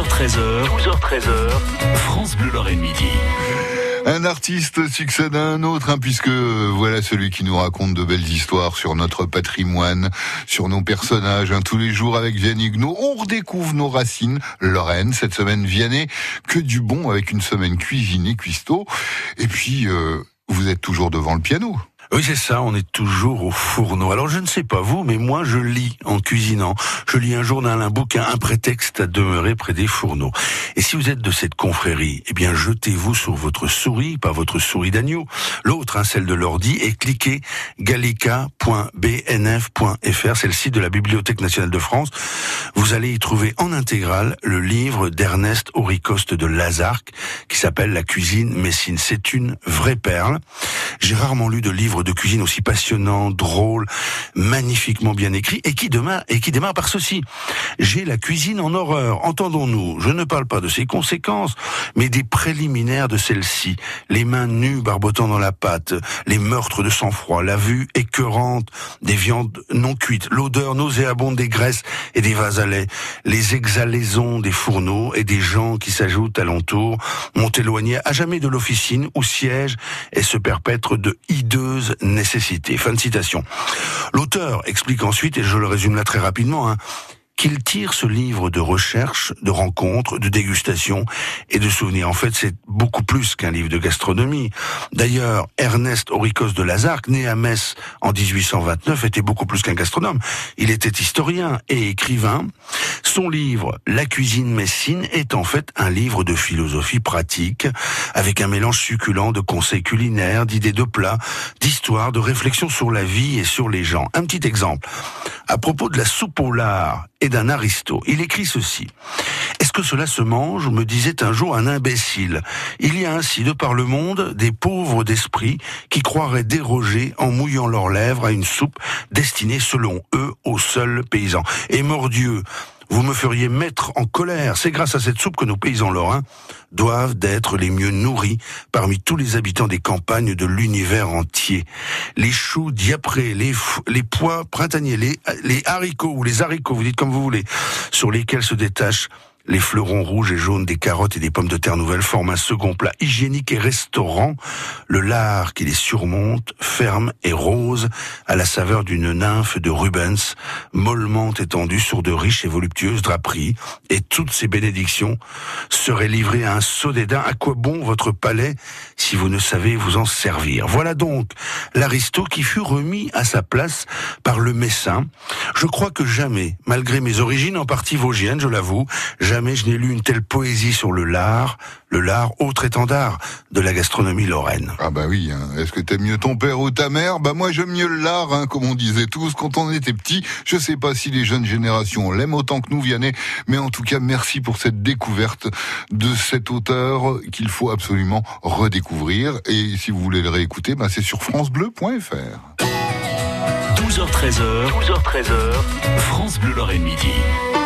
12h13h, 12h13h, France Bleu Lorraine Midi. Un artiste succède à un autre, hein, puisque euh, voilà celui qui nous raconte de belles histoires sur notre patrimoine, sur nos personnages. Hein, tous les jours avec Vianney Huguenot, on redécouvre nos racines. Lorraine, cette semaine Vianney, que du bon avec une semaine cuisinée, cuistot. Et puis, euh, vous êtes toujours devant le piano. Oui, c'est ça, on est toujours au fourneau. Alors, je ne sais pas vous, mais moi, je lis en cuisinant. Je lis un journal, un bouquin, un prétexte à demeurer près des fourneaux. Et si vous êtes de cette confrérie, eh bien, jetez-vous sur votre souris, pas votre souris d'agneau, l'autre, hein, celle de l'ordi, et cliquez gallica.bnf.fr, c'est le site de la Bibliothèque nationale de France. Vous allez y trouver en intégrale le livre d'Ernest Auricoste de Lazarque, qui s'appelle La cuisine messine. C'est une vraie perle. J'ai rarement lu de livre de cuisine aussi passionnant, drôle, magnifiquement bien écrit, et qui démarre, et qui démarre par ceci. J'ai la cuisine en horreur. Entendons-nous. Je ne parle pas de ses conséquences, mais des préliminaires de celle-ci. Les mains nues barbotant dans la pâte, les meurtres de sang-froid, la vue écœurante des viandes non cuites, l'odeur nauséabonde des graisses et des vases à lait, les exhalaisons des fourneaux et des gens qui s'ajoutent alentour, m'ont éloigné à jamais de l'officine où siège et se perpètre de hideuses nécessité. Fin de citation. L'auteur explique ensuite, et je le résume là très rapidement, hein, qu'il tire ce livre de recherche, de rencontres, de dégustation et de souvenirs. En fait, c'est beaucoup plus qu'un livre de gastronomie. D'ailleurs, Ernest Auricos de Lazarque, né à Metz en 1829, était beaucoup plus qu'un gastronome. Il était historien et écrivain. Son livre, La cuisine messine, est en fait un livre de philosophie pratique, avec un mélange succulent de conseils culinaires, d'idées de plats, d'histoires, de réflexions sur la vie et sur les gens. Un petit exemple. À propos de la soupe au lard et d'un aristo. Il écrit ceci. Est-ce que cela se mange me disait un jour un imbécile. Il y a ainsi de par le monde des pauvres d'esprit qui croiraient déroger en mouillant leurs lèvres à une soupe destinée selon eux aux seuls paysans. Et mordieu, vous me feriez mettre en colère. C'est grâce à cette soupe que nos paysans lorrains doivent d'être les mieux nourris parmi tous les habitants des campagnes de l'univers entier. Les choux diaprés, les, les pois printaniers, les, les haricots ou les haricots, vous dites comme vous voulez, sur lesquels se détachent les fleurons rouges et jaunes des carottes et des pommes de terre nouvelles forment un second plat hygiénique et restaurant. Le lard qui les surmonte, ferme et rose, à la saveur d'une nymphe de Rubens, mollement étendue sur de riches et voluptueuses draperies. Et toutes ces bénédictions seraient livrées à un saut dédain. À quoi bon votre palais si vous ne savez vous en servir? Voilà donc l'aristo qui fut remis à sa place par le messin. Je crois que jamais, malgré mes origines en partie vosgiennes, je l'avoue, Jamais je n'ai lu une telle poésie sur le lard, le lard, autre étendard de la gastronomie lorraine. Ah bah oui, hein. est-ce que t'aimes mieux ton père ou ta mère? Bah moi j'aime mieux le lard, hein, comme on disait tous quand on était petit. Je sais pas si les jeunes générations l'aiment autant que nous, Vianney, mais en tout cas merci pour cette découverte de cet auteur qu'il faut absolument redécouvrir. Et si vous voulez le réécouter, bah c'est sur francebleu.fr. 12h13h, 12h13h, France Bleu Lorraine Midi.